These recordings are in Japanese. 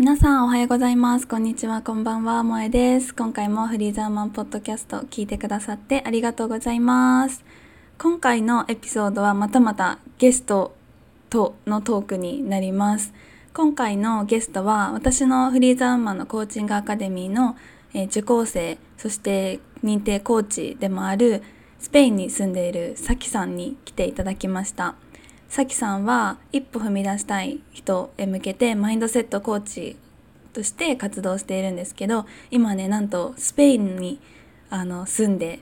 皆さんおはようございます。こんにちは、こんばんは、萌えです。今回もフリーザーマンポッドキャスト聞いてくださってありがとうございます。今回のエピソードはまたまたゲストとのトークになります。今回のゲストは私のフリーザーマンのコーチングアカデミーの、え受講生、そして認定コーチでもあるスペインに住んでいるサキさんに来ていただきました。さきさんは一歩踏み出したい人へ向けてマインドセットコーチとして活動しているんですけど今ねなんとスペインにあの住んで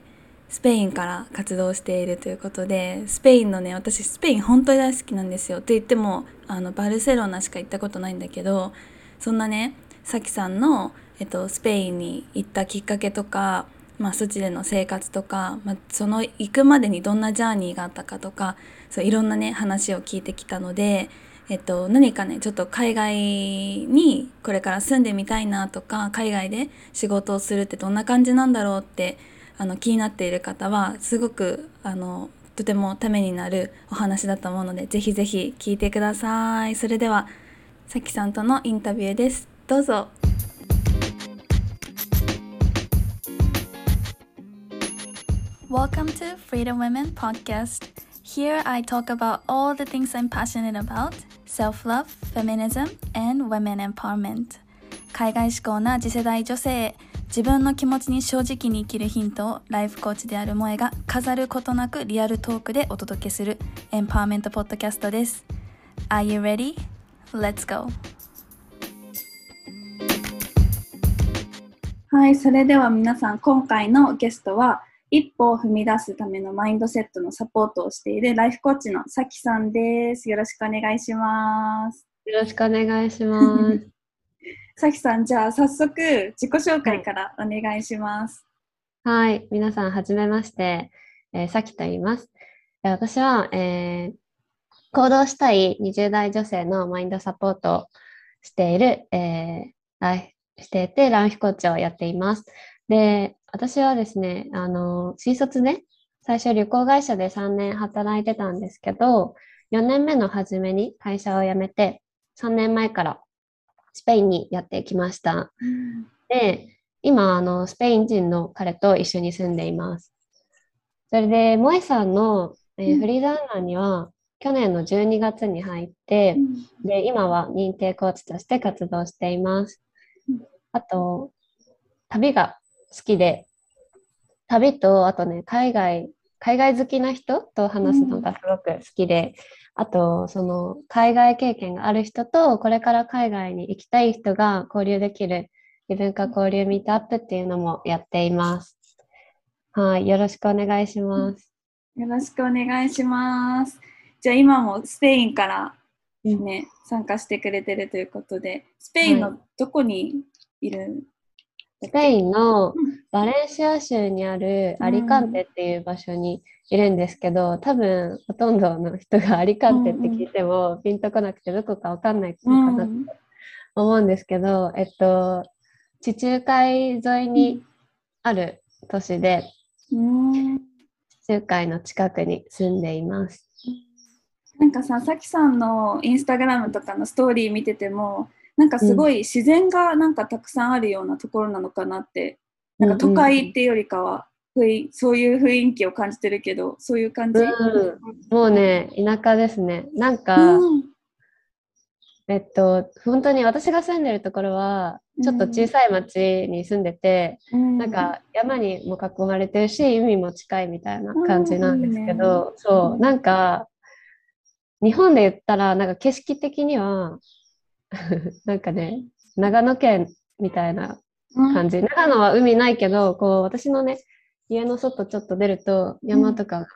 スペインから活動しているということでスペインのね私スペイン本当に大好きなんですよ。と言ってもあのバルセロナしか行ったことないんだけどそんなねさきさんの、えっと、スペインに行ったきっかけとかまあ、そっちでの生活とか、まあ、その行くまでにどんなジャーニーがあったかとかそういろんなね話を聞いてきたので、えっと、何かねちょっと海外にこれから住んでみたいなとか海外で仕事をするってどんな感じなんだろうってあの気になっている方はすごくあのとてもためになるお話だと思うのでぜひぜひ聞いてください。それではさきさんとのインタビューです。どうぞ。Welcome to Freedom Women Podcast. Here I talk about all the things I'm passionate about self love, feminism, and women empowerment. 海外志向な次世代女性自分の気持ちに正直に生きるヒントをライフコーチである萌えが飾ることなくリアルトークでお届けするエンパワーメントポッドキャストです。Are you ready? Let's go! はい、それでは皆さん、今回のゲストは、一歩を踏み出すためのマインドセットのサポートをしているライフコーチのさきさんです。よろしくお願いします。よろしくお願いします。さきさん、じゃあ早速自己紹介からお願いします。はい、皆さん、はじめまして、えーさきと言います。えー私は、えー行動したい20代女性のマインドサポートをしている、えーライフしていて、ライフコーチをやっています。で、私はですね、あの、新卒で、最初旅行会社で3年働いてたんですけど、4年目の初めに会社を辞めて、3年前からスペインにやってきました。で、今、あの、スペイン人の彼と一緒に住んでいます。それで、萌えさんの、えーうんフリーダンナーには、去年の12月に入って、で、今は認定コーチとして活動していますうん。あと、旅が好きで、旅と、あとね、海外、海外好きな人と話すのがすごく好きで、あと、その、海外経験がある人と、これから海外に行きたい人が交流できる異文化交流ミートアップっていうのもやっています。はい、よろしくお願いします。よろしくお願いします。じゃあ今もスペインからね、参加してくれてるということで、スペインのどこにいるスペインのうん。バレンシア州にあるアリカンテっていう場所にいるんですけど、多分ほとんどの人がアリカンテって聞いてもピンとこなくてどこかわかんないのかなと思うんですけど、えっと、地中海沿いにある都市で、うん。地中海の近くに住んでいます。なんかさ、さきさんのインスタグラムとかのストーリー見てても、なんかすごい自然がなんかたくさんあるようなところなのかなって、なんか都会っていうよりかは、ふいそういう雰囲気を感じてるけど、そういう感じ、うん。もうね、田舎ですね。なんか、うん。えっと、本当に私が住んでるところは、ちょっと小さい町に住んでて、なんか山にも囲まれてるし、海も近いみたいな感じなんですけど、そう、なんか、日本で言ったら、なんか景色的には、なんかね、長野県みたいなうん感じ。長野は海ないけど、こう、私のね、家の外ちょっと出ると、山とかが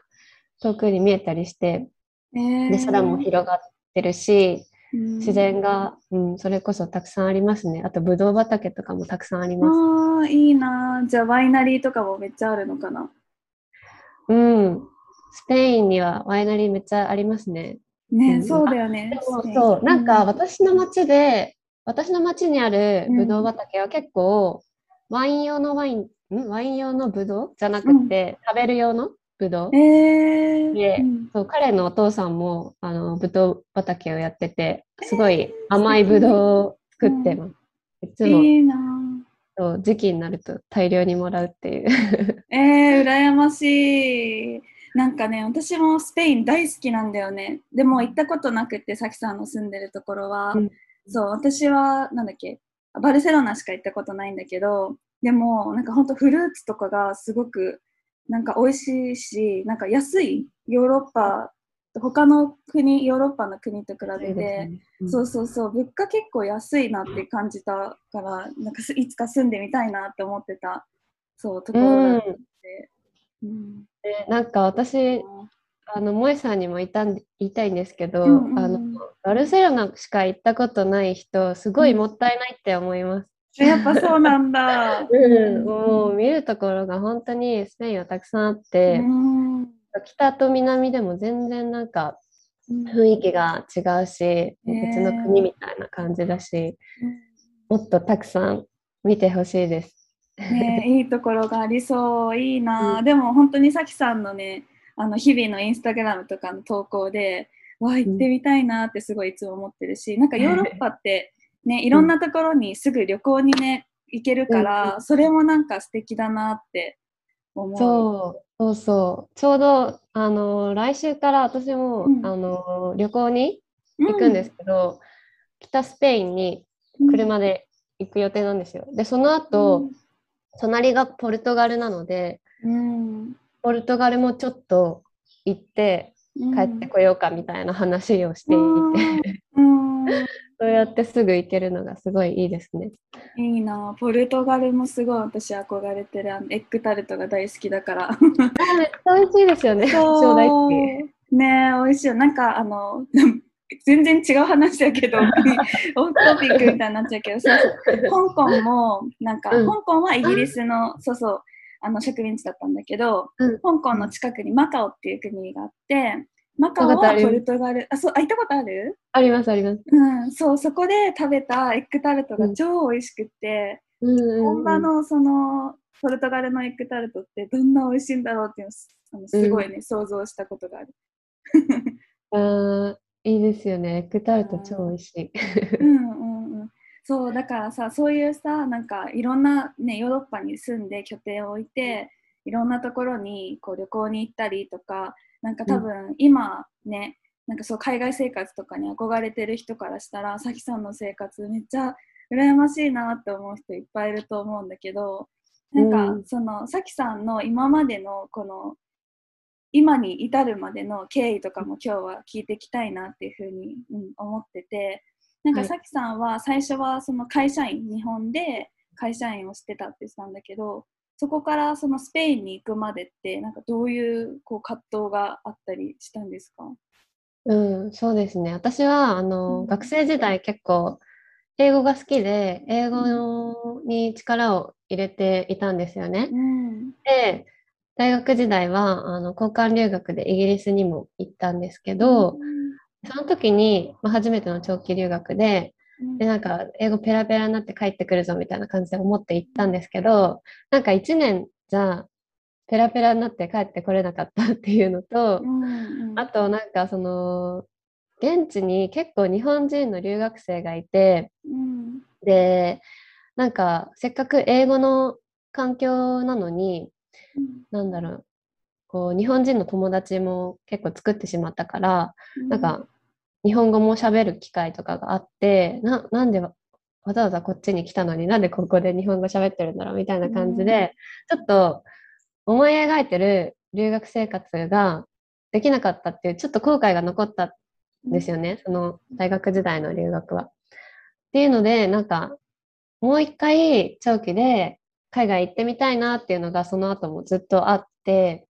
遠くに見えたりして、えーで、空も広がってるし、うん自然が、うん、それこそたくさんありますね。あと、ぶどう畑とかもたくさんあります。ああ、いいな。じゃあワイナリーとかもめっちゃあるのかな。うん。スペインにはワイナリーめっちゃありますね。ね、うんそうだよね。そう。なんか、私の町で、私の町にあるぶどう畑は結構、ワイン用のワイン、ん？ワイン用のぶどうじゃなくて、食べる用のぶどう。えーそう、彼のお父さんも、あの、ぶどう畑をやってて、すごい甘いぶどうを作ってます。いつもいいなそう時期になると大量にもらうっていう。えー、羨ましい。なんかね、私もスペイン大好きなんだよね。でも行ったことなくて、さきさんの住んでるところは。うんそう、私は、なんだっけ、バルセロナしか行ったことないんだけど、でも、なんかほんとフルーツとかがすごく、なんか美味しいし、なんか安い、ヨーロッパ、他の国、ヨーロッパの国と比べて、そうそうそう、物価結構安いなって感じたから、なんかすいつか住んでみたいなって思ってた、そう、ところだって。うんでなんか私あの萌さんにも言ったん言いたいんですけど、うんうんうん。あのバルセロナしか行ったことない人すごいもったいないって思います。やっぱそうなんだ。うん、もう見るところが本当にスペインはたくさんあって、うん。北と南でも全然なんか雰囲気が違うし、別の国みたいな感じだし、もっとたくさん見てほしいです。ねいいところがありそう、いいな、うん。でも本当にさきさんのね、あの日々のインスタグラムとかの投稿で、わあ、行ってみたいなってすごいいつも思ってるし、なんかヨーロッパってね、いろんなところにすぐ旅行にね、行けるから、それもなんか素敵だなって思う。そうそうそう。ちょうどあの来週から私も、うん。あの旅行に行くんですけど、北スペインにうん車で行く予定なんですよ。でその後、隣がポルトガルなのでうん、ポルトガルもちょっと行ってうん。帰ってこようかみたいな話をしていて、うん、そうやってすぐ行けるのがすごいいいですね。いいな。ポルトガルもすごい私憧れてる。あのエッグタルトが大好きだから。めっちゃ美味しいですよね。超大好き。ねえ美味しい。よなんかあの全然違う話だけど オフトピックみたいになっちゃうけどそうそう。香港もなんか、うん。香港はイギリスのそうそうあの植民地だったんだけど、うん。香港の近くにマカオっていう国があってマカオはポルトガルあそうあ行ったことある？ありますあります。うん、そうそこで食べたエッグタルトがうん。超美味しくって、本場のそのポルトガルのエッグタルトってどんな美味しいんだろうっていうのをすあのすごいね、想像したことがある。いいですよね。エッグタルト超美味しい。うんうんうん、そうだからさそういうさなんかいろんな、ね、ヨーロッパに住んで拠点を置いていろんなところにこう旅行に行ったりとかなんか多分今ね、なんかそう海外生活とかに憧れてる人からしたらさきさんの生活めっちゃ羨ましいなって思う人いっぱいいると思うんだけどなんか、うんそのさきさんの今までのこの今に至るまでの経緯とかも今日は聞いていきたいなっていうふうに、うん、思っててなんかはい。さきさんは最初はその会社員日本で会社員をしてたって言ってたんだけどそこからそのスペインに行くまでってなんかどういうこう葛藤があったりしたんですか？うん、そうですね。私はあの、うん。学生時代結構英語が好きで英語に力を入れていたんですよね。うん。で、大学時代はあの交換留学でイギリスにも行ったんですけど、その時に、まあ、初めての長期留学で、うん。で、なんか英語ペラペラになって帰ってくるぞみたいな感じで思って行ったんですけど、なんか1年じゃペラペラになって帰ってこれなかったっていうのと、あとなんかその現地に結構日本人の留学生がいてうん。でなんかせっかく英語の環境なのになんだろう。こう日本人の友達も結構作ってしまったからなんか日本語も喋る機会とかがあってななんでわわざわざこっちに来たのになんでここで日本語喋ってるんだろうみたいな感じで、ちょっと思い描いてる留学生活ができなかったっていうちょっと後悔が残ったんですよね、その大学時代の留学は。っていうのでなんかもう一回長期で海外行ってみたいなっていうのがその後もずっとあって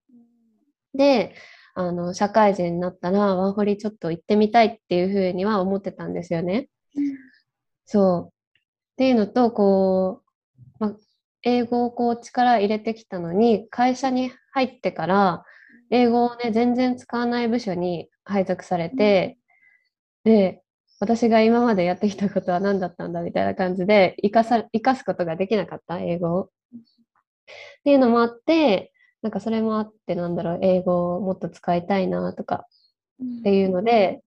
であの社会人になったらワーホリちょっと行ってみたいっていうふうには思ってたんですよね。そう。っていうのと、こう、ま、英語をこう力入れてきたのに、会社に入ってから、英語をね、全然使わない部署に配属されて、で、私が今までやってきたことは何だったんだみたいな感じで、生かさ、生かすことができなかった、英語を。っていうのもあって、なんかそれもあって、なんだろう、英語をもっと使いたいなとかっていうので、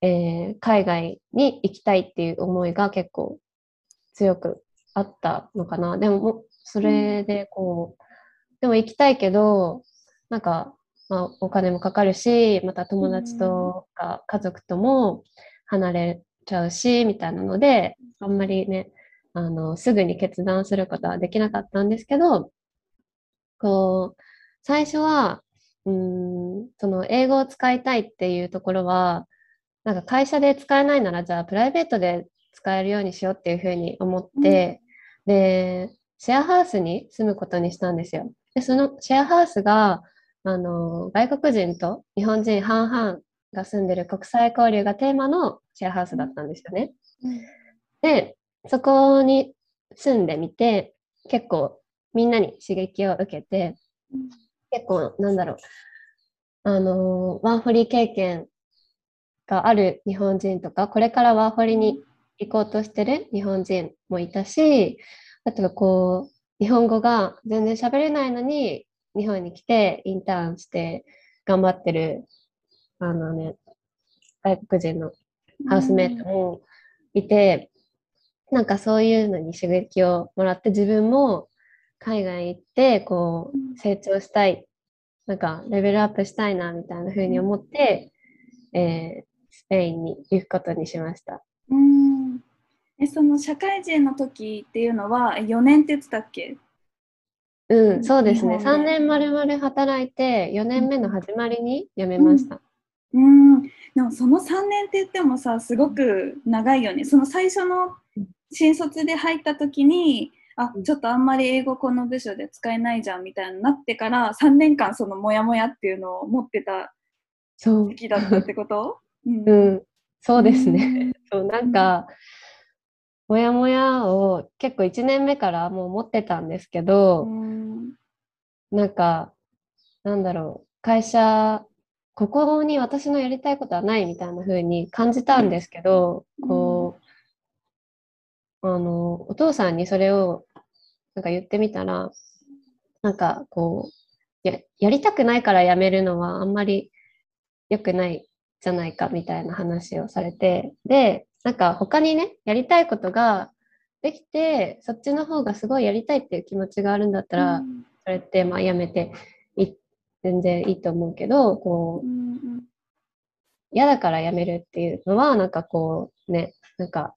えー海外に行きたいっていう思いが結構強くあったのかな。でも、それでこう、でも行きたいけど、なんか、まあ、お金もかかるし、また友達とか家族とも離れちゃうし、みたいなので、あんまりね、あの、すぐに決断することはできなかったんですけど、こう、最初は、うーん、その英語を使いたいっていうところは、なんか会社で使えないなら、じゃあプライベートで使えるようにしようっていうふうに思って、で、シェアハウスに住むことにしたんですよ。で、そのシェアハウスが、あの、外国人と日本人半々が住んでる国際交流がテーマのシェアハウスだったんですよね。で、そこに住んでみて、結構みんなに刺激を受けて、結構なんだろう、あの、ワーホリ経験がある日本人とか、これからワーホリに行こうとしてる日本人もいたし、あとはこう、日本語が全然喋れないのに、日本に来てインターンして頑張ってる、あのね、外国人のハウスメイトもいて、なんかそういうのに刺激をもらって自分も海外行ってこうんう成長したい、なんかレベルアップしたいなみたいな風に思って、えースペインに行くことにしました。うんえその社会人の時っていうのは4年って言ってたっけ？う、うんんそうですね。日本で3年丸々働いて4年目の始まりに辞めました。うん。でもその3年って言ってもさすごく長いよね。その最初の新卒で入った時にあうん。ちょっとあんまり英語この部署で使えないじゃんみたいになってから3年間そのモヤモヤっていうのを持ってた時期だったってこと？うん。うん、そうですね。そう、なんか、もやもやを結構1年目からもう持ってたんですけうど、ん。なんか、なんだろう、会社、ここに私のやりたいことはないみたいな風に感じたんですけど、うん。こう、あの、お父さんにそれをなんか言ってみたら、なんかこう、や、やりたくないからやめるのはあんまり良くないじゃないかみたいな話をされて、で、なんか他にね、やりたいことができて、そっちの方がすごいやりたいっていう気持ちがあるんだったら、それってまあやめて。い全然いいと思うけど、こう、嫌だからやめるっていうのは、なんかこうね、なんか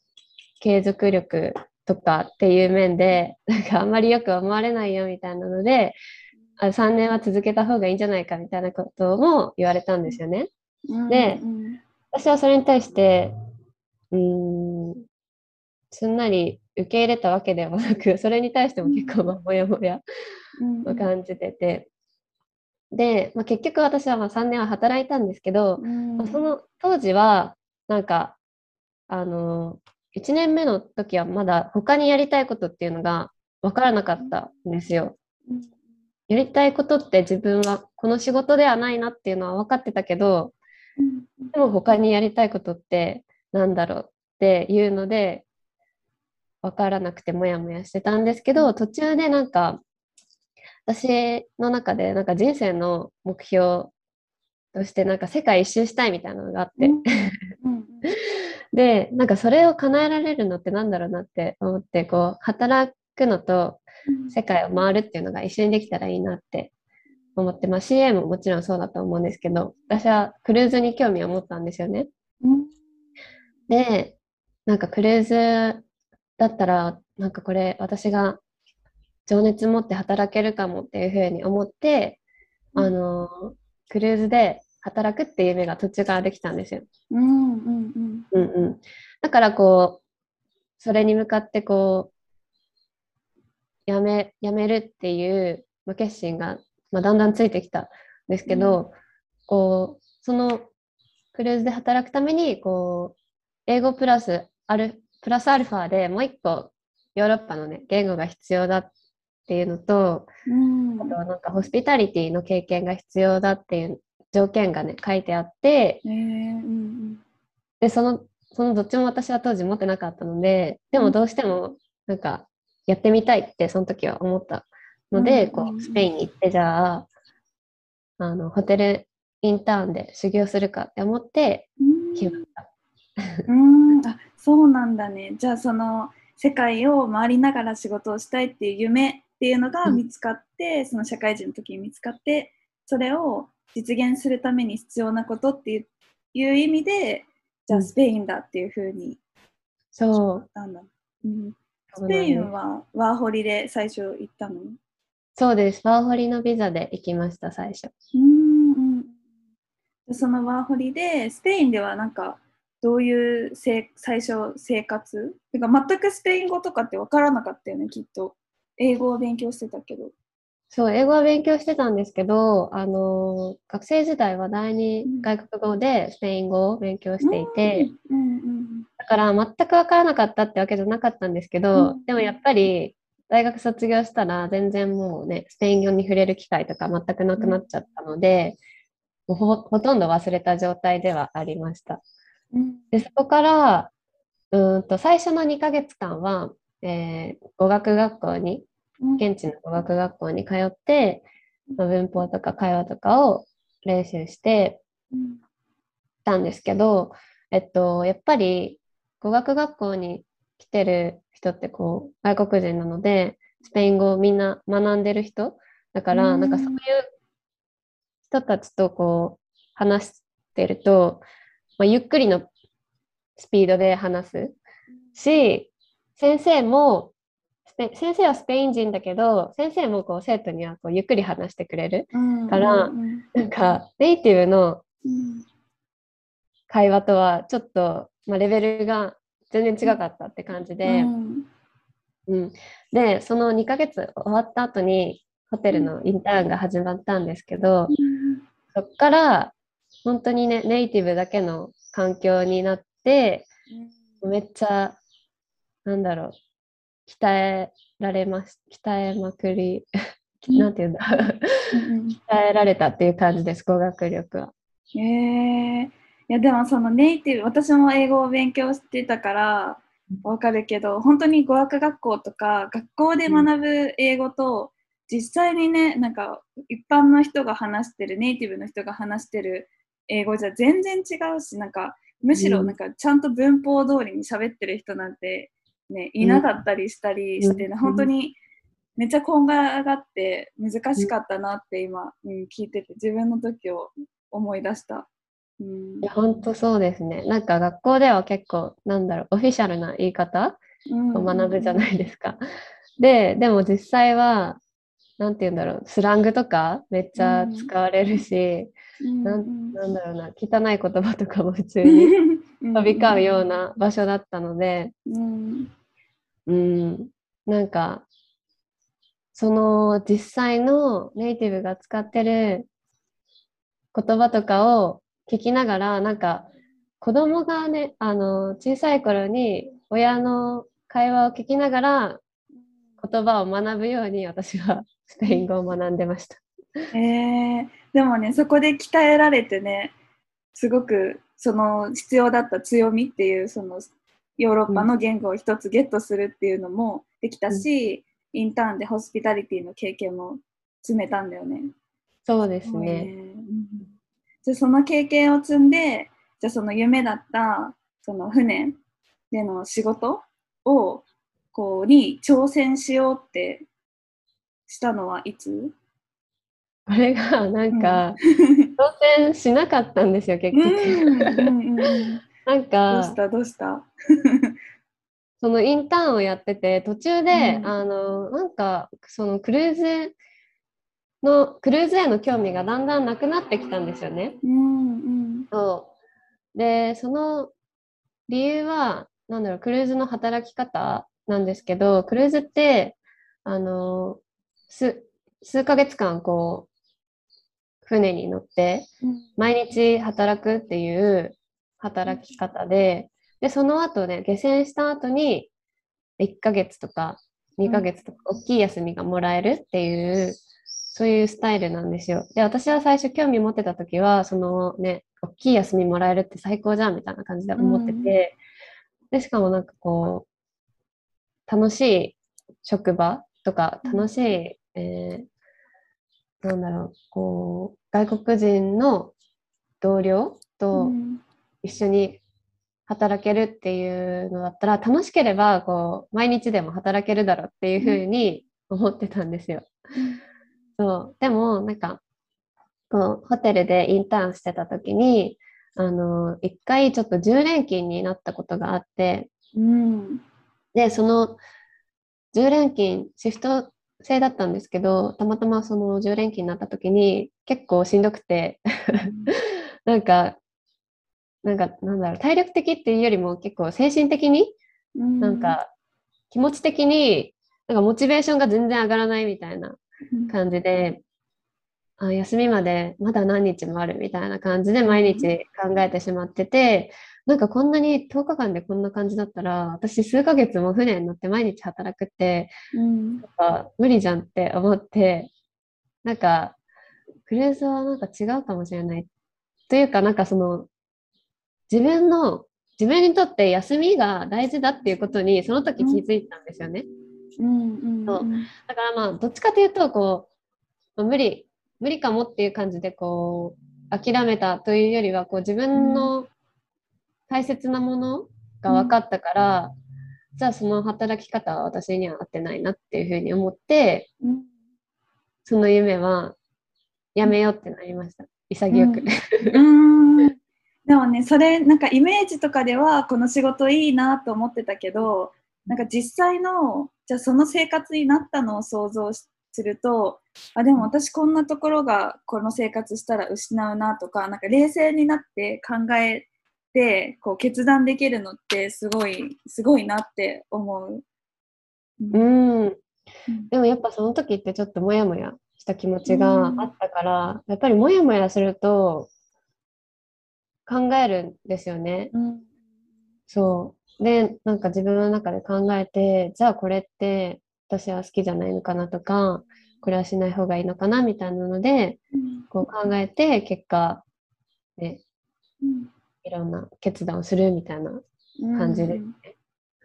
継続力とかっていう面で、なんかあんまりよく思われないよみたいなので、あ3年は続けた方がいいんじゃないかみたいなことも言われたんですよね。で私はそれに対して、うん、すんなり受け入れたわけではなく、それに対しても結構まあもやもやを感じてて、で、まあ、結局私はまあ3年は働いたんですけど、うん。まあその当時は、なんか、あの、1年目の時はまだ他にやりたいことっていうのが分からなかったんですよ。やりたいことって自分はこの仕事ではないなっていうのは分かってたけど、うん。でも他にやりたいことってなんだろうっていうので、分からなくてもやもやしてたんですけど、途中でなんか、私の中でなんか人生の目標としてなんか世界一周したいみたいなのがあって、うん。で、なんかそれを叶えられるのってなんだろうなって思って、こう、働くのとうん。世界を回るっていうのが一緒にできたらいいなって思って、まあ CA ももちろんそうだと思うんですけど、私はクルーズに興味を持ったんですよね。うん。で、なんかクルーズだったら、なんかこれ私が情熱持って働けるかもっていうふうに思って、うんあの、クルーズで働くっていう夢が途中からできたんですよ。うんうんうんうん。だからこう、それに向かってこう、やめ、やめるっていう、まあ、決心が、まあ、だんだんついてきたんですけど、こう、そのクルーズで働くために、こう、英語プラスアル、プラスアルファでもう一個、ヨーロッパのね、言語が必要だっていうのと、うん。あとはなんかホスピタリティの経験が必要だっていう条件がね、書いてあって、えーうんで、その、そのどっちも私は当時持ってなかったので、でもどうしてもなんかやってみたいってその時は思ったので、うん。こう、スペインに行って、じゃあ、あの、ホテルインターンで修行するかって思ってうん。決まった。うん。あそうなんだね。じゃあその世界を回りながら仕事をしたいっていう夢っていうのが見つかって、うん、その社会人の時に見つかってそれを実現するために必要なことっていう意味でじゃあスペインだっていうふうにそう。なんだ、うん、スペインはワーホリで最初行ったの？そうです。ワーホリのビザで行きました最初。うんうんそのワーホリでスペインではなんかどういうせ最初生活？てか全くスペイン語とかって分からなかったよねきっと英語を勉強してたけど。そう英語は勉強してたんですけどあの学生時代は第二外国語でスペイン語を勉強していて、うんうんうん、だから全く分からなかったってわけじゃなかったんですけど、うん、でもやっぱり大学卒業したら全然もうねスペイン語に触れる機会とか全くなくなっちゃったので、もうほほとんど忘れた状態ではありました。でそこからうんと最初の2ヶ月間は、えー、語学学校に現地の語学学校に通って、まあ、文法とか会話とかを練習してたんですけど、えっと、やっぱり語学学校に来てる人ってこう外国人なのでスペイン語をみんな学んでる人だから、なんかそういう人たちとこう話してると、まあ、ゆっくりのスピードで話すし先生も先生はスペイン人だけど先生もこう生徒にはこうゆっくり話してくれるから、うんうんうん、なんかネイティブの会話とはちょっと、まあ、レベルが全然違かったって感じで、うん。うん、でその2ヶ月終わった後にホテルのインターンが始まったんですけど、そっから本当にねネイティブだけの環境になって、めっちゃなんだろう。鍛えられます。鍛えまくり。なんていうんだ。鍛えられたっていう感じです語学力は。へえー、いやでもそのネイティブ私も英語を勉強してたからわかるけど本当に語学学校とか学校で学ぶ英語と、実際にねなんか一般の人が話してるネイティブの人が話してる英語じゃ全然違うしなんかむしろなんかちゃんと文法通りに喋ってる人なんて、ね、いなかったりしたりして、ね、本当にめっちゃこんがらがって難しかったなって今、うん、聞いてて自分の時を思い出した。うん、いや本当そうですね。なんか学校では結構なんだろうオフィシャルな言い方を学ぶじゃないですか。ででも実際はなんて言うんだろうスラングとかめっちゃ使われるし、うん、なんなんだろうな汚い言葉とかも普通に 飛び交うような場所だったので、うん、うん、なんかその実際のネイティブが使ってる言葉とかを聞きながらなんか子供がねあの小さい頃に親の会話を聞きながら言葉を学ぶように私はスペイン語を学んでました。えー、でもねそこで鍛えられてねすごくその必要だった強みっていうそのヨーロッパの言語を一つゲットするっていうのもできたし、うん、インターンでホスピタリティの経験も積めたんだよね。そうですね。うん、じゃその経験を積んでじゃその夢だったその船での仕事をこうに挑戦しようってしたのはいつ？これがなんか、うん、挑戦しなかったんですよ結局。なんかどうしたどうした？そのインターンをやってて途中で、うん、あのなんかそのクルーズのクルーズへの興味がだんだんなくなってきたんですよね。うんうん、そう。でその理由はなんだろうクルーズの働き方なんですけどクルーズってあの数数ヶ月間こう船に乗って毎日働くっていう働き方ででその後ね下船した後に1ヶ月とか2ヶ月とか大きい休みがもらえるっていうそういうスタイルなんですよ。で私は最初興味持ってた時はそのね大きい休みもらえるって最高じゃんみたいな感じで思ってて、でしかもなんかこう楽しい職場とか楽しい、えー、なんだろうこう外国人の同僚と一緒に働けるっていうのだったら楽しければこう毎日でも働けるだろうっていうふうに思ってたんですよ。そうでもなんかこうホテルでインターンしてた時にあの一回ちょっと10連勤になったことがあって、うんでその10連勤シフト制だったんですけどたまたまその10連勤になった時に結構しんどくて なんかなんかなんだろう体力的っていうよりも結構精神的にうんなん。か気持ち的になんかモチベーションが全然上がらないみたいな感じで、あ休みまでまだ何日もあるみたいな感じで毎日考えてしまってて、なんかこんなに10日間でこんな感じだったら、私数ヶ月も船に乗って毎日働くって、うんなんか無理じゃんって思って、なんかクルーズはなんか違うかもしれない。というか、なんかその自分の自分にとって休みが大事だっていうことにその時気づいたんですよね。うんうんそうだからまあどっちかというとこう、まあ無理無理かもっていう感じでこう諦めたというよりはこう自分の大切なものが分かったから、じゃあその働き方は私には合ってないなっていうふうに思ってうん。その夢はやめようってなりました。潔く。うん。でもねそれなんかイメージとかではこの仕事いいなと思ってたけどなんか実際のじゃあその生活になったのを想像しするとあでも私こんなところがこの生活したら失うなとかなんか冷静になって考えてこう決断できるのってすごいすごいなって思う。うん。でもやっぱその時ってちょっとモヤモヤした気持ちがあったから、やっぱりモヤモヤすると考えるんですよね。うん。そう。で、なんか自分の中で考えて、じゃあこれって私は好きじゃないのかなとか、これはしない方がいいのかなみたいなので、こう考えて、結果、ね、うんいろんな決断をするみたいな感じですね。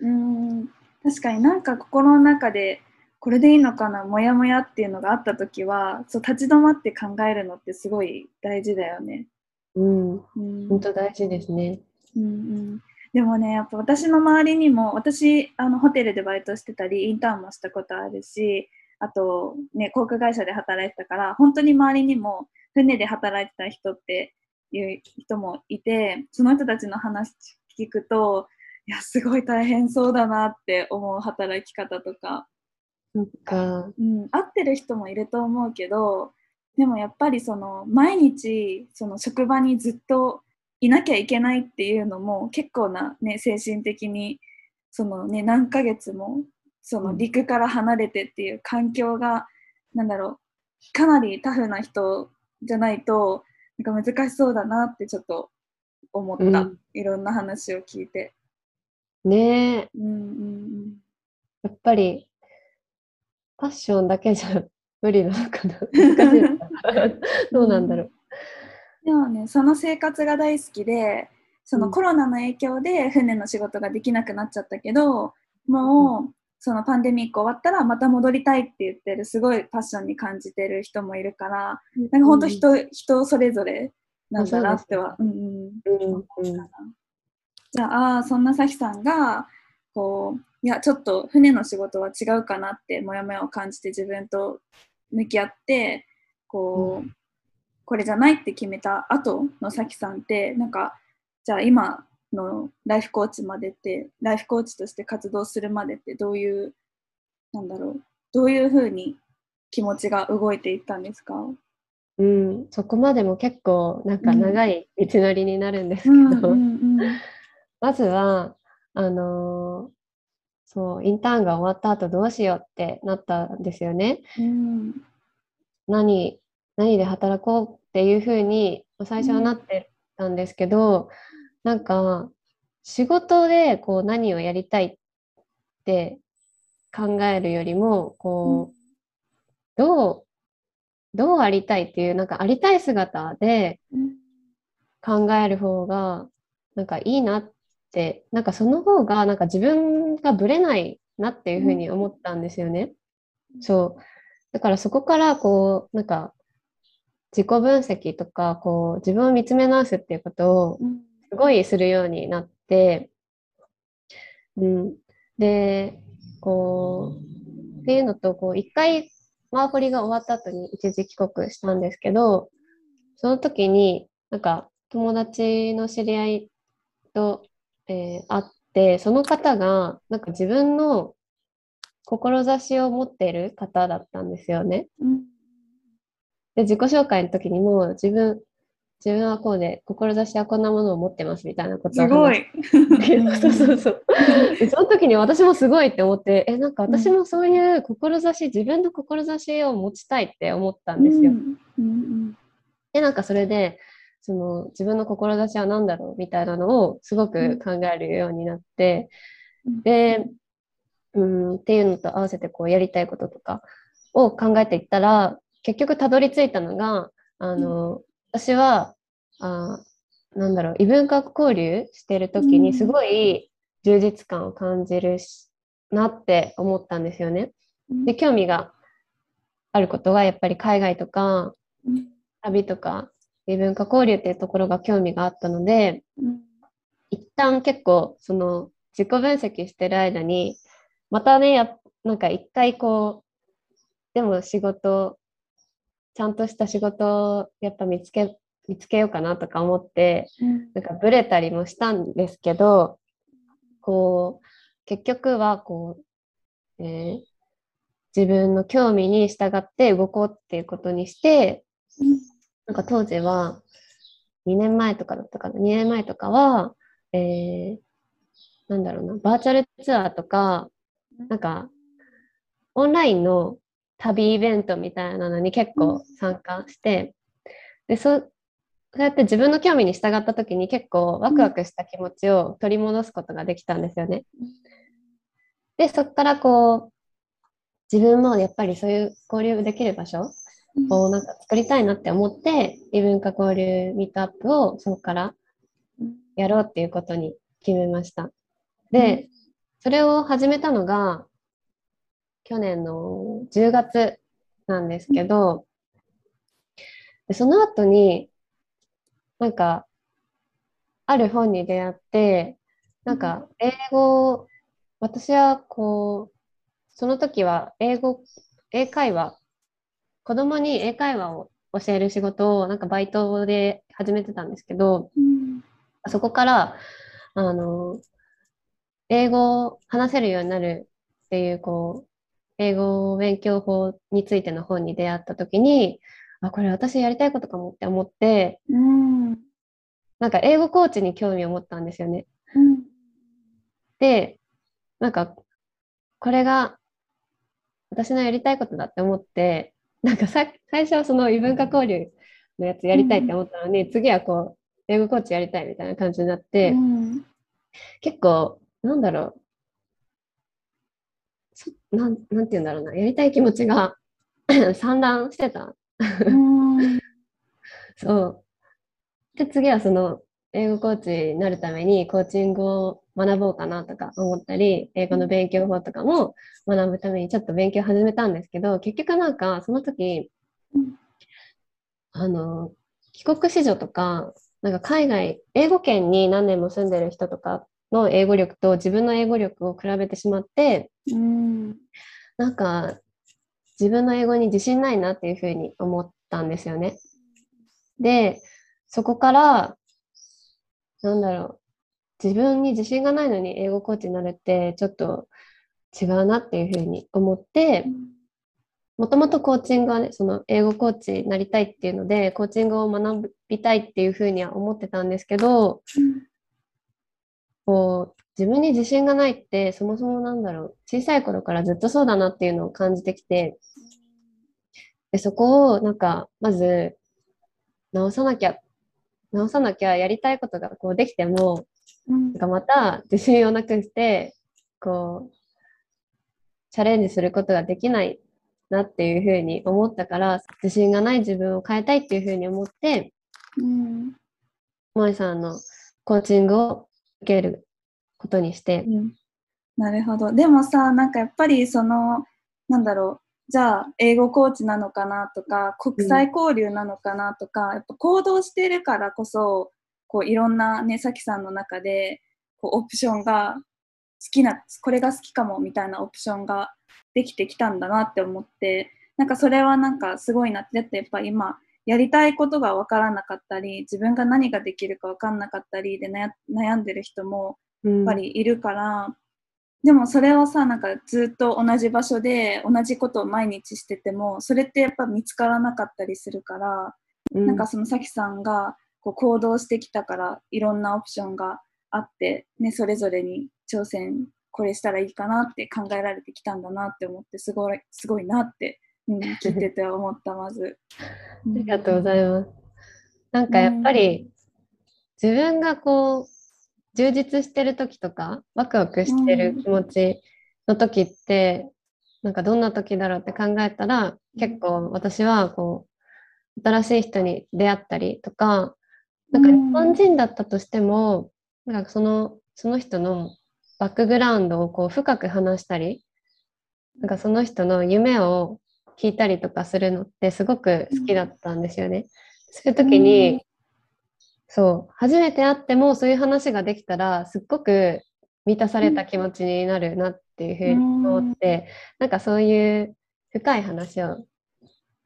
うん確かになんか心の中でこれでいいのかなモヤモヤっていうのがあった時はそう立ち止まって考えるのってすごい大事だよね。うん、うん本当大事ですね。うんうん、でもねやっぱ私の周りにも私あのホテルでバイトしてたりインターンもしたことあるしあと、ね、航空会社で働いてたから本当に周りにも船で働いてた人っていう人もいてその人たちの話聞くといやすごい大変そうだなって思う働き方とか、そっか。うん、合ってる人もいると思うけどでもやっぱりその毎日その職場にずっといなきゃいけないっていうのも結構な、ね、精神的にその、ね、何ヶ月もその陸から離れてっていう環境が、なんだろうかなりタフな人じゃないとなんか難しそうだなってちょっと思った、うんいろんな話を聞いて。ねえ、うんうんやっぱり、パッションだけじゃ無理なのかな。難しい。どうなんだろう。でもねその生活が大好きでそのうんコロナの影響で船の仕事ができなくなっちゃったけどもうそのパンデミック終わったらまた戻りたいって言ってるすごいパッションに感じてる人もいるからなんか本当人,、人それぞれなんだなっては、うんうんうん。思ったなじゃああーそんなさきさんがこういやちょっと船の仕事は違うかなってモヤモヤを感じて自分と向き合ってこう、これじゃないって決めた後のさきさんってなんかじゃあ今のライフコーチまでってライフコーチとして活動するまでってどういうなんだろうどういうふうに気持ちが動いていったんですか？うん、そこまでも結構なんかうん。長い道のりになるんですけど、まずはあのーそうインターンが終わった後どうしようってなったんですよね。うん。何何で働こうっていうふうに最初はなってたんですけど、なんか仕事でこう何をやりたいって考えるよりもこう、どうどうありたいっていうなんかありたい姿で考える方がなんかいいなってなんかその方がなんか自分がぶれないなっていうふうに思ったんですよね。そうだからそこからこうなんか自己分析とかこう自分を見つめ直すっていうことをすごいするようになって、うん、で、こう、っていうのと、こう、一回ワーホリが終わった後に一時帰国したんですけど、その時に、なんか友達の知り合いと、えー、会って、その方が、なんか自分の志を持っている方だったんですよね。うん、で、自己紹介の時にも、自分、自分はこうで、志はこんなものを持ってますみたいなことを話して。そうそうそう。その時に私もすごいって思って、え、なんか私もそういう志、自分の志を持ちたいって思ったんですよ。うんうん、で、なんかそれで、その自分の志は何だろうみたいなのをすごく考えるようになって、うん、で、うん、っていうのと合わせてこうやりたいこととかを考えていったら、結局たどり着いたのが、あの、私は、あなんだろう、異文化交流してる時にすごい充実感を感じるし、なって思ったんですよね。で、興味があることはやっぱり海外とか、旅とか、異文化交流っていうところが興味があったので、一旦結構その自己分析してる間に、またね、やなんか一回こう、でも仕事ちゃんとした仕事をやっぱ見つけ見つけようかなとか思って、うん、なんかブレたりもしたんですけどこう結局はこう、えー、自分の興味に従って動こうっていうことにして、うん、なんか当時は2年前とかだったかな2年前とかは、えー、なんだろうなバーチャルツアーとかなんかオンラインの旅イベントみたいなのに結構参加して、でそそうやって自分の興味に従った時に結構ワクワクした気持ちを取り戻すことができたんですよね。でそこからこう自分もやっぱりそういう交流できる場所をなんか作りたいなって思って異文化交流ミートアップをそこからやろうっていうことに決めました。で、それを始めたのが去年の10月なんですけど、でその後に、なんか、ある本に出会って、なんか、英語、私はこう、その時は英語、英会話、子供に英会話を教える仕事をなんかバイトで始めてたんですけど、うん、そこからあの英語を話せるようになるっていうこう英語勉強法についての本に出会った時にあこれ私やりたいことかもって思って、うん、なんか英語コーチに興味を持ったんですよね。うん、でなんかこれが私のやりたいことだって思ってなんかさ最初はその異文化交流のやつやりたいって思ったのに、うん、次はこう英語コーチやりたいみたいな感じになって、結構なんだろうなん、なんて言うんだろうな、やりたい気持ちが 散乱してた。そう。で、次はその、英語コーチになるためにコーチングを学ぼうかなとか思ったり、英語の勉強法とかも学ぶためにちょっと勉強始めたんですけど、結局なんかその時、あの、帰国子女とか、なんか海外、英語圏に何年も住んでる人とかの英語力と自分の英語力を比べてしまって、うん、なんか自分の英語に自信ないなっていうふうに思ったんですよね。で、そこから、なんだろう、自分に自信がないのに英語コーチになるってちょっと違うなっていうふうに思って、もともとコーチングはね、その英語コーチになりたいっていうので、コーチングを学びたいっていうふうには思ってたんですけど、こう自分に自信がないってそもそもなんだろう小さい頃からずっとそうだなっていうのを感じてきてでそこをなんかまず直さなきゃ直さなきゃやりたいことがこうできても、うん、なんかまた自信をなくしてこうチャレンジすることができないなっていうふうに思ったから自信がない自分を変えたいっていうふうに思って、うん、萌さんのコーチングを受けることにして、うん、なるほど。でもさなんかやっぱりそのなんだろう。じゃあ英語コーチなのかなとか国際交流なのかなとか、うん、やっぱ行動してるからこそこういろんなねさきさんの中でこうオプションが好きなこれが好きかもみたいなオプションができてきたんだなって思ってなんかそれはなんかすごいなって。だってやっぱ今やりたいことが分からなかったり自分が何ができるか分かんなかったりで悩んでる人もやっぱりいるから、うん、でもそれをさなんかずっと同じ場所で同じことを毎日しててもそれってやっぱ見つからなかったりするから、うん、なんかそのさきさんがこう行動してきたからいろんなオプションがあって、ね、それぞれに挑戦これしたらいいかなって考えられてきたんだなって思ってすごいすごいなってうん、聞いてて思ったまず。ありがとうございます。なんかやっぱり、自分がこう充実してる時とかワクワクしてる気持ちの時って、なんかどんな時だろうって考えたら結構私はこう新しい人に出会ったりとかなんか日本人だったとしても、なんかそのその人のバックグラウンドをこう深く話したりなんかその人の夢を聞いたりとかするのってすごく好きだったんですよね。そういう時に、うん、そう初めて会ってもそういう話ができたらすっごく満たされた気持ちになるなっていうふうに思って、うん、なんかそういう深い話を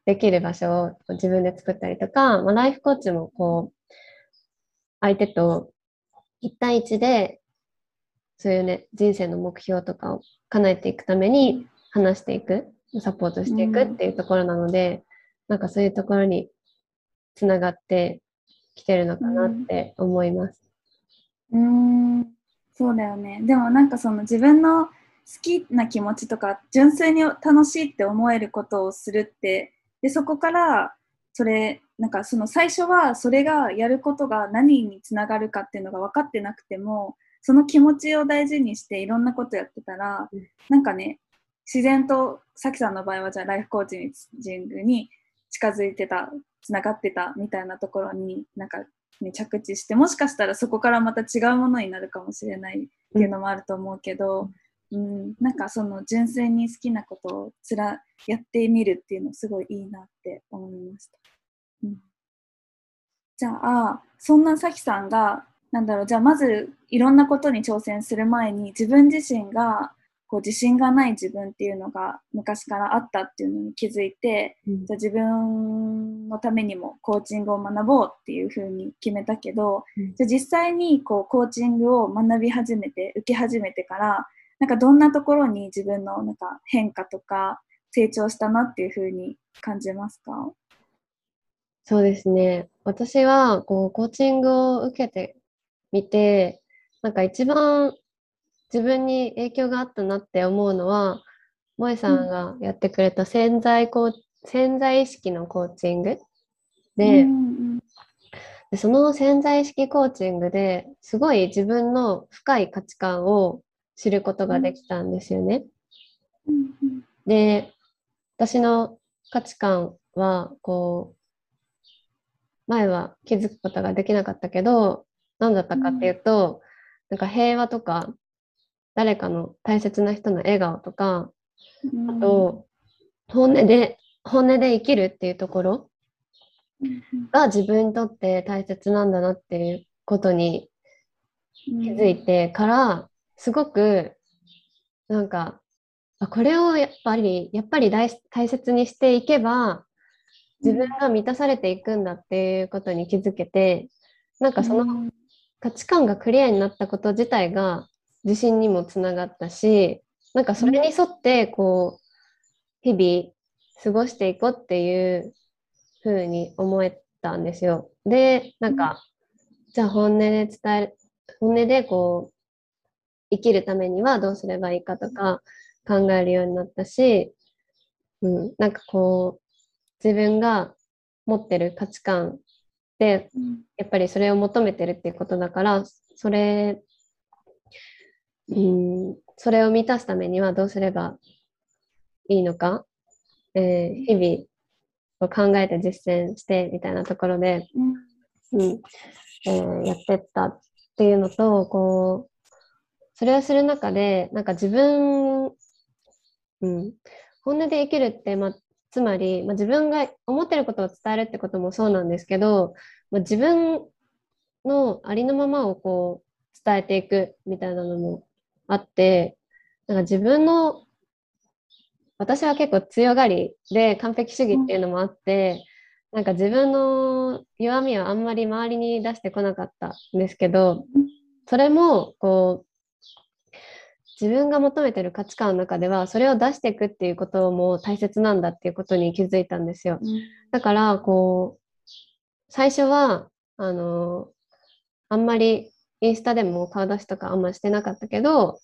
できる場所を自分で作ったりとか、まあ、ライフコーチもこう相手と1対1でそういうね人生の目標とかを叶えていくために話していくサポートしていくっていうところなので、うん、なんかそういうところにつながってきてるのかなって思います。うん、うんそうだよね。でもなんかその自分の好きな気持ちとか純粋に楽しいって思えることをするってでそこからそれなんかその最初はそれがやることが何につながるかっていうのが分かってなくてもその気持ちを大事にしていろんなことやってたら、なんかね自然とさきさんの場合はじゃあライフコーチジングに近づいてたつながってたみたいなところになんか、ね、着地してもしかしたらそこからまた違うものになるかもしれないっていうのもあると思うけど、うん、うん、なんかその純粋に好きなことをつらやってみるっていうのすごいいいなって思いました。うん、じゃあそんなさきさんがなんだろうじゃあまずいろんなことに挑戦する前に自分自身がこう自信がない自分っていうのが昔からあったっていうのに気づいて、うん、じゃあ自分のためにもコーチングを学ぼうっていうふうに決めたけど、うん、じゃあ実際にこうコーチングを学び始めて受け始めてからなんかどんなところに自分のなんか変化とか成長したなっていうふうに感じますか？そうですね。私はこうコーチングを受けてみてなんか一番自分に影響があったなって思うのは萌さんがやってくれた潜在こ潜在意識のコーチングで,、でその潜在意識コーチングですごい自分の深い価値観を知ることができたんですよね。で私の価値観はこう前は気づくことができなかったけど何だったかっていうと、なんか平和とか誰かの大切な人の笑顔とか、あと本音で本音で生きるっていうところが自分にとって大切なんだなっていうことに気づいてからすごくなんかこれをやっぱりやっぱり大切にしていけば自分が満たされていくんだっていうことに気づけてなんかその価値観がクリアになったこと自体が自信にもつながったしなんかそれに沿ってこう日々過ごしていこうっていうふうに思えたんですよ。でなんかじゃあ本音で伝える本音でこう生きるためにはどうすればいいかとか考えるようになったし、うん、なんかこう自分が持ってる価値観でやっぱりそれを求めてるっていうことだからそれうん。それを満たすためにはどうすればいいのか、えー、日々を考えて実践してみたいなところで、うん、えー、やってったっていうのとこうそれをする中でなんか自分、うん、本音で生きるって、まあ、つまり、まあ、自分が思ってることを伝えるってこともそうなんですけど、まあ、自分のありのままをこう伝えていくみたいなのもあって、なんか自分の、私は結構強がりで完璧主義っていうのもあって、なんか自分の弱みをあんまり周りに出してこなかったんですけど、それもこう自分が求めてる価値観の中ではそれを出していくっていうことも大切なんだっていうことに気づいたんですよ。だからこう最初はあのあんまりインスタでも顔出しとかあんましてなかったけど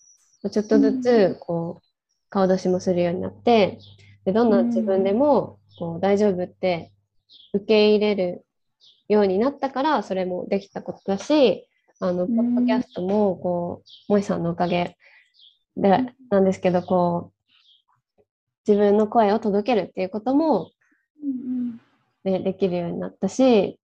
ちょっとずつこう顔出しもするようになってでどんな自分でもこう大丈夫って受け入れるようになったからそれもできたことだしあのポッドキャストもこう萌さんのおかげでなんですけどこう自分の声を届けるっていうことも、ね、できるようになったし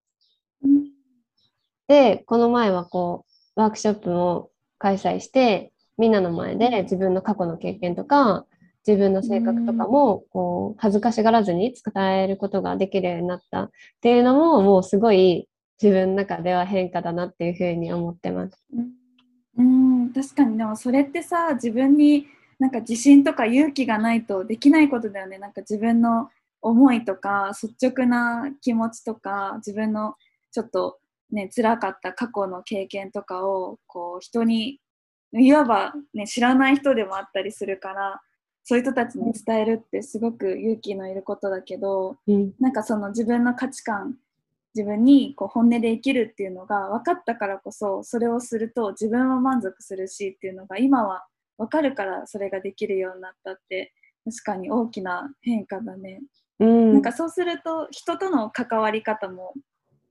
でこの前はこうワークショップも開催してみんなの前で自分の過去の経験とか自分の性格とかもこう恥ずかしがらずに伝えることができるようになった。っていうのももうすごい自分の中では変化だなっていうふうに思ってます。うん、確かに。でもそれってさ自分になんか自信とか勇気がないとできないことだよね。なんか自分の思いとか率直な気持ちとか自分のちょっとね辛かった過去の経験とかをこう人にいわば、ね、知らない人でもあったりするからそういう人たちに伝えるってすごく勇気のいることだけど、うん、なんかその自分の価値観自分にこう本音で生きるっていうのが分かったからこそそれをすると自分は満足するしっていうのが今は分かるからそれができるようになったって確かに大きな変化だね。うん、なんかそうすると人との関わり方も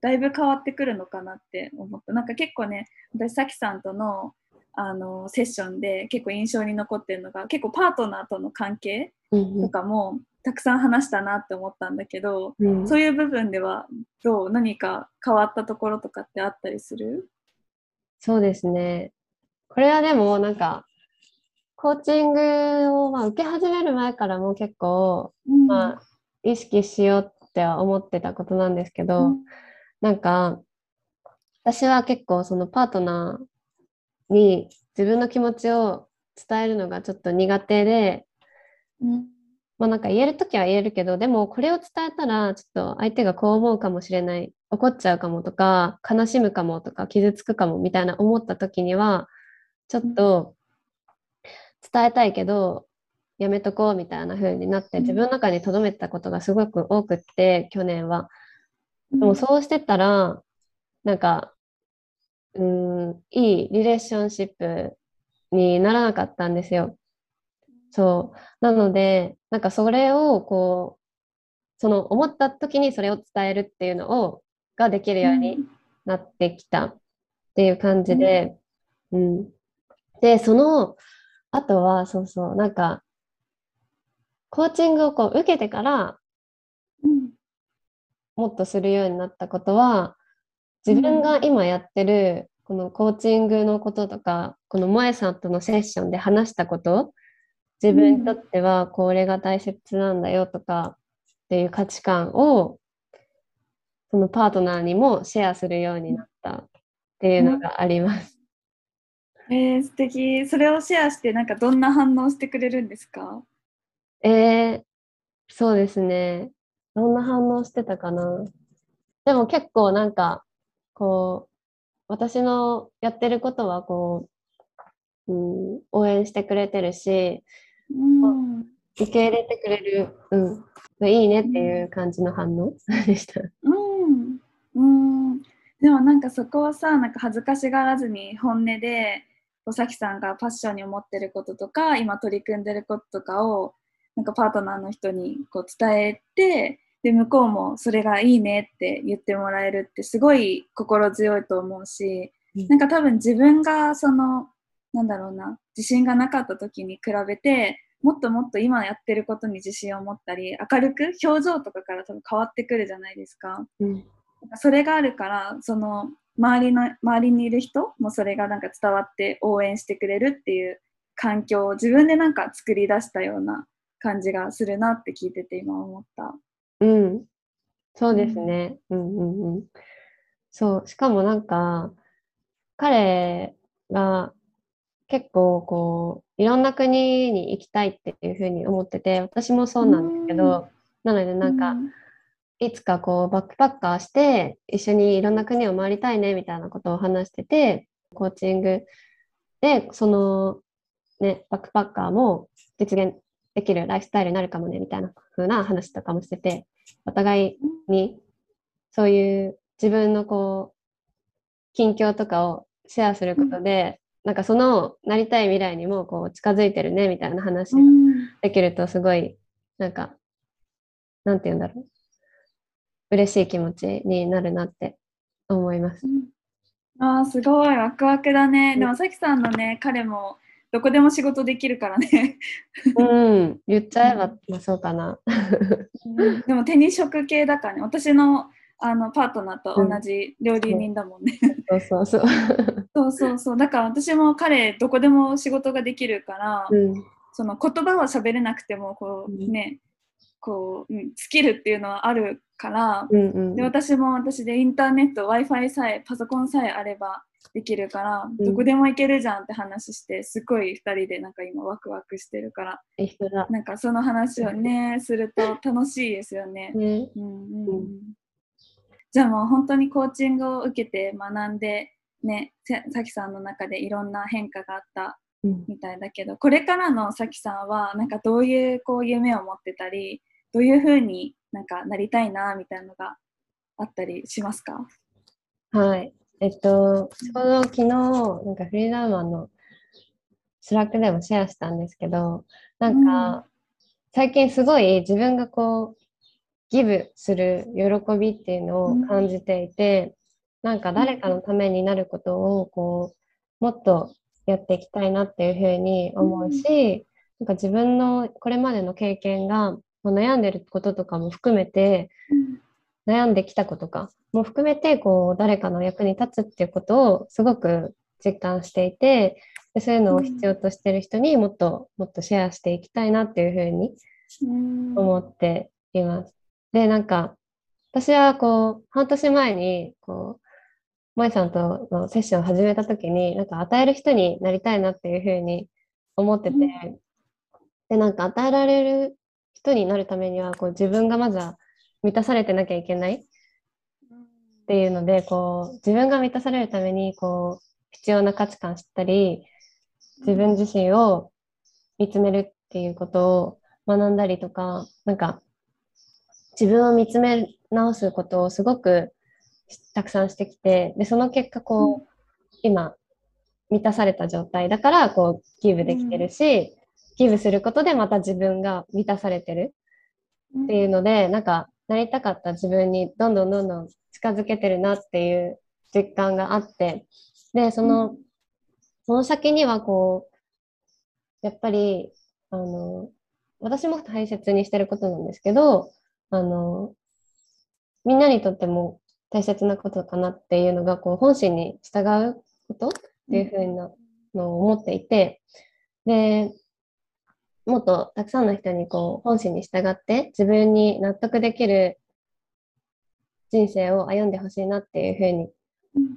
だいぶ変わってくるのかなって思った。なんか結構ね私さきさんとのあのセッションで結構印象に残ってるのが結構パートナーとの関係とかもたくさん話したなって思ったんだけど、うん、そういう部分ではどう何か変わったところとかってあったりする？そうですね。これはでもなんかコーチングをまあ受け始める前からも結構、うん、まあ、意識しようっては思ってたことなんですけど、うん、なんか私は結構そのパートナーに自分の気持ちを伝えるのがちょっと苦手で、うん、まあなんか言える時は言えるけどでもこれを伝えたらちょっと相手がこう思うかもしれない怒っちゃうかもとか悲しむかもとか傷つくかもみたいな思った時にはちょっと伝えたいけどやめとこうみたいな風になって自分の中に留めたことがすごく多くって去年は。でもそうしてたらなんかうんいいリレーションシップにならなかったんですよ。そう。なので、なんかそれをこう、その思った時にそれを伝えるっていうのを、ができるようになってきたっていう感じで、うん。うん、で、その、あとは、そうそう、なんか、コーチングをこう受けてから、うん、もっとするようになったことは、自分が今やってるこのコーチングのこととか、この萌さんとのセッションで話したこと、自分にとってはこれが大切なんだよとかっていう価値観をそのパートナーにもシェアするようになったっていうのがあります。うん、えー、素敵。それをシェアしてなんかどんな反応してくれるんですか？えー、そうですね。どんな反応してたかな？でも結構なんかこう私のやってることはこう、うん、応援してくれてるし、うん、受け入れてくれる、うん、いいねっていう感じの反応でした。うん、うん、でもなんかそこはさなんか恥ずかしがらずに本音で尾崎さんがパッションに思ってることとか今取り組んでることとかをなんかパートナーの人にこう伝えてで向こうもそれがいいねって言ってもらえるってすごい心強いと思うし、うん、なんか多分自分がそのなんだろうな自信がなかった時に比べてもっともっと今やってることに自信を持ったり明るく表情とかから多分変わってくるじゃないですか。うん、それがあるからその周りの周りにいる人もそれがなんか伝わって応援してくれるっていう環境を自分でなんか作り出したような感じがするなって聞いてて今思った。うん、そうですね。うんうんうん。そう、しかもなんか、彼が結構こういろんな国に行きたいっていうふうに思ってて私もそうなんですけど、なのでなんか、いつかこうバックパッカーして一緒にいろんな国を回りたいねみたいなことを話しててコーチングでそのねバックパッカーも実現できるライフスタイルになるかもねみたいな風な話とかもしててお互いにそういう自分のこう近況とかをシェアすることで、うん、なんかそのなりたい未来にもこう近づいてるねみたいな話ができるとすごいなんかなんて言うんだろう。嬉しい気持ちになるなって思います。ああすごい。ワクワクだね。でもさきさんのね彼もどこでも仕事できるからね。うん、言っちゃえば、まあそうかな。でも手に職系だからね。私のあのパートナーと同じ料理人だもんね。そうそうそう。そうそうそう。だから私も彼どこでも仕事ができるから、うん、その言葉は喋れなくてもこうね、こう、うん、スキルっていうのはあるから、うんうん、で私も私でインターネット w i f i さえパソコンさえあればできるから、うん、どこでも行けるじゃんって話してすごい2人でなんか今ワクワクしてるから。なんかその話をねすると楽しいですよね。ね。うんうん、じゃあもう本当にコーチングを受けて学んでねさきさんの中でいろんな変化があったみたいだけど、これからのさきさんはなんかどういうこう夢を持ってたりどういうふうになんかなりたいなみたいなのがあったりしますか？はい。えっと、ちょうど昨日、なんかフリーダーマンのスラックでもシェアしたんですけど、なんか、最近すごい自分がこう、ギブする喜びっていうのを感じていて、うん、なんか誰かのためになることをこう、もっとやっていきたいなっていうふうに思うし、うん、なんか自分のこれまでの経験が悩んでることとかも含めて、うん、悩んできたことかも含めてこう誰かの役に立つっていうことをすごく実感していてでそういうのを必要としてる人にもっともっとシェアしていきたいなっていうふうに思っています。でなんか私はこう半年前にこう萌さんとのセッションを始めた時になんか与える人になりたいなっていうふうに思ってて、でなんか与えられる人になるためにはこう自分がまずは満たされてなきゃいけないっていうのでこう自分が満たされるためにこう必要な価値観知ったり自分自身を見つめるっていうことを学んだりとかなんか自分を見つめ直すことをすごくたくさんしてきてでその結果こう今満たされた状態。だからこうギブできてるし、寄付することでまた自分が満たされてるっていうので、なんかなりたかった自分にどんどんどんどん近づけてるなっていう実感があって、で、その、その先にはこう、やっぱり、あの、私も大切にしてることなんですけど、あの、みんなにとっても大切なことかなっていうのが、こう、本心に従うことっていうふうなのを思っていて、で、もっとたくさんの人にこう本心に従って自分に納得できる人生を歩んでほしいなっていうふうに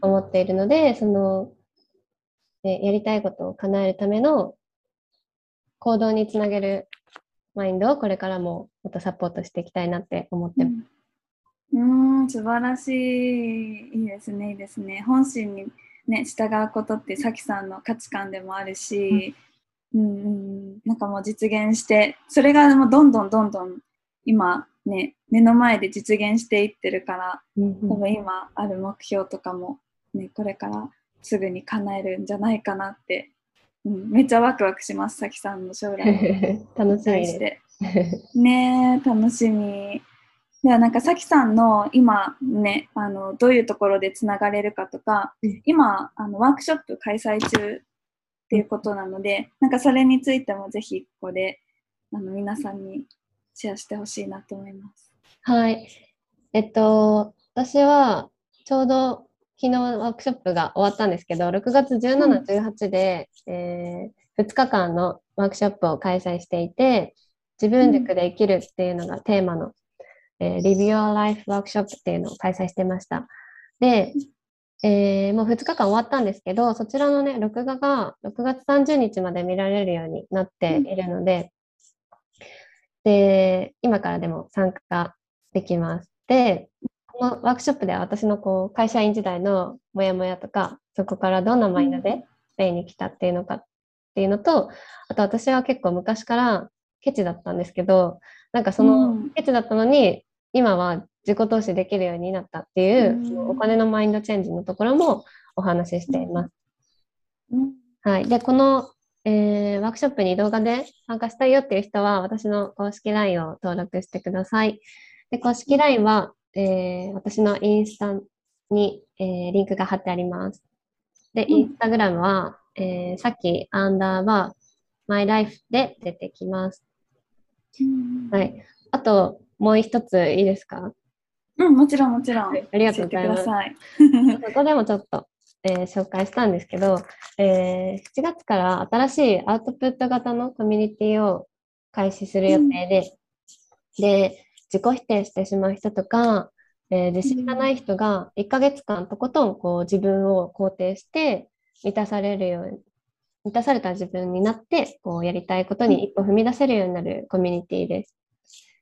思っているので、その、ね、やりたいことを叶えるための行動につなげるマインドをこれからももっとサポートしていきたいなって思ってます。うん、うん素晴らしい。いいですね、いいですね。本心にね、従うことってさきさんの価値観でもあるし、うんうんなんかもう実現してそれがもうどんどんどんどん今ね目の前で実現していってるから、うんうん、多分今ある目標とかも、ね、これからすぐに叶えるんじゃないかなって、うん、めっちゃワクワクしますさきさんの将来。楽しみ。でね楽しみ。ではなんかさきさんの今ねあのどういうところでつながれるかとか、今あのワークショップ開催中っていうことなので、なんかそれについてもぜひここであの皆さんにシェアしてほしいなと思います。はい。えっと、私はちょうど昨日ワークショップが終わったんですけど、6月17、18で、うん、えー、2日間のワークショップを開催していて、自分軸で生きるっていうのがテーマの、うん、えー、Live Your Life ワークショップっていうのを開催してました。で、えー、もう2日間終わったんですけど、そちらのね、録画が6月30日まで見られるようになっているので、で、今からでも参加できます。で、このワークショップでは私のこう会社員時代のモヤモヤとか、そこからどんなマインドでスペインに来たっていうのかっていうのと、あと私は結構昔からケチだったんですけど、なんかそのケチだったのに、今は自己投資できるようになったっていう、そのお金のマインドチェンジのところもお話ししています。はい。で、この、えー、ワークショップに動画で参加したいよっていう人は、私の公式 LINE を登録してください。で、公式 LINE は、えー、私のインスタに、えー、リンクが貼ってあります。で、インスタグラムは、えー、さっきアンダーバー、マイライフで出てきます。はい。あと、もう一ついいですか？うん、もちろんもちろん。ありがとうございます。そこでもちょっと、えー、紹介したんですけど、えー、7月から新しいアウトプット型のコミュニティを開始する予定で、うん、で、自己否定してしまう人とか、えー、自信がない人が1ヶ月間とことんこう自分を肯定して満たされるように、満たされた自分になってこうやりたいことに一歩踏み出せるようになるコミュニティです。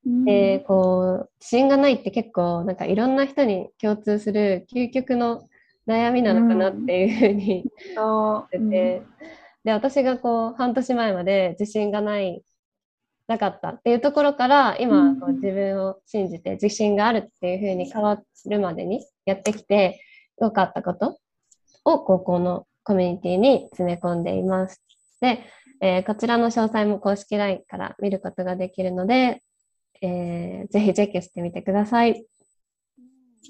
で、こう、自信がないって結構、なんかいろんな人に共通する究極の悩みなのかなっていうふうに、思ってて、で、私がこう、半年前まで自信がない、なかったっていうところから、今、こう自分を信じて自信があるっていうふうに変わるまでにやってきて、よかったことを、高校のコミュニティに詰め込んでいます。で、えー、こちらの詳細も公式 LINE から見ることができるので、えー、ぜひチェックしてみてください。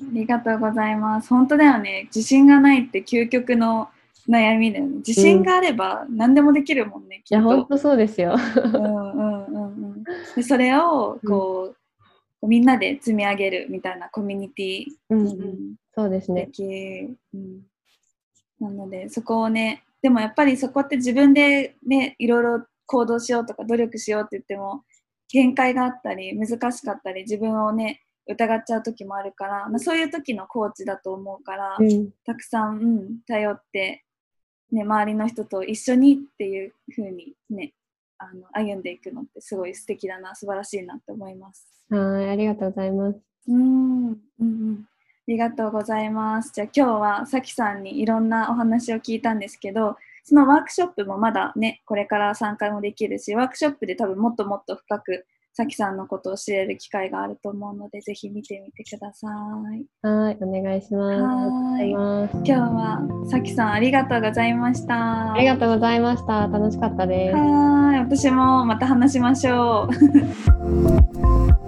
ありがとうございます。本当だよね。自信がないって究極の悩みだよね。自信があれば何でもできるもんね。うん、いや、本当そうですよ。うんうんうんうん。でそれをこう、うん、みんなで積み上げるみたいなコミュニティ。うん、うん、そうですね。うん、なので、そこをね、でもやっぱりそこって自分でね、いろいろ行動しようとか努力しようって言っても、限界があったり難しかったり自分をね疑っちゃう時もあるから、まあ、そういう時のコーチだと思うから、うん、たくさん、うん、頼って、ね、周りの人と一緒にっていう風にねあの歩んでいくのってすごい素敵だな素晴らしいなって思います。はいありがとうございます。うんうんうんありがとうございます。じゃあ今日はさきさんにいろんなお話を聞いたんですけど、そのワークショップもまだね、これから参加もできるし、ワークショップで多分もっともっと深く、さきさんのことを知れる機会があると思うので、ぜひ見てみてください。はい、お願いします。はい今日はさきさんありがとうございました。ありがとうございました。楽しかったです。はい、私もまた話しましょう。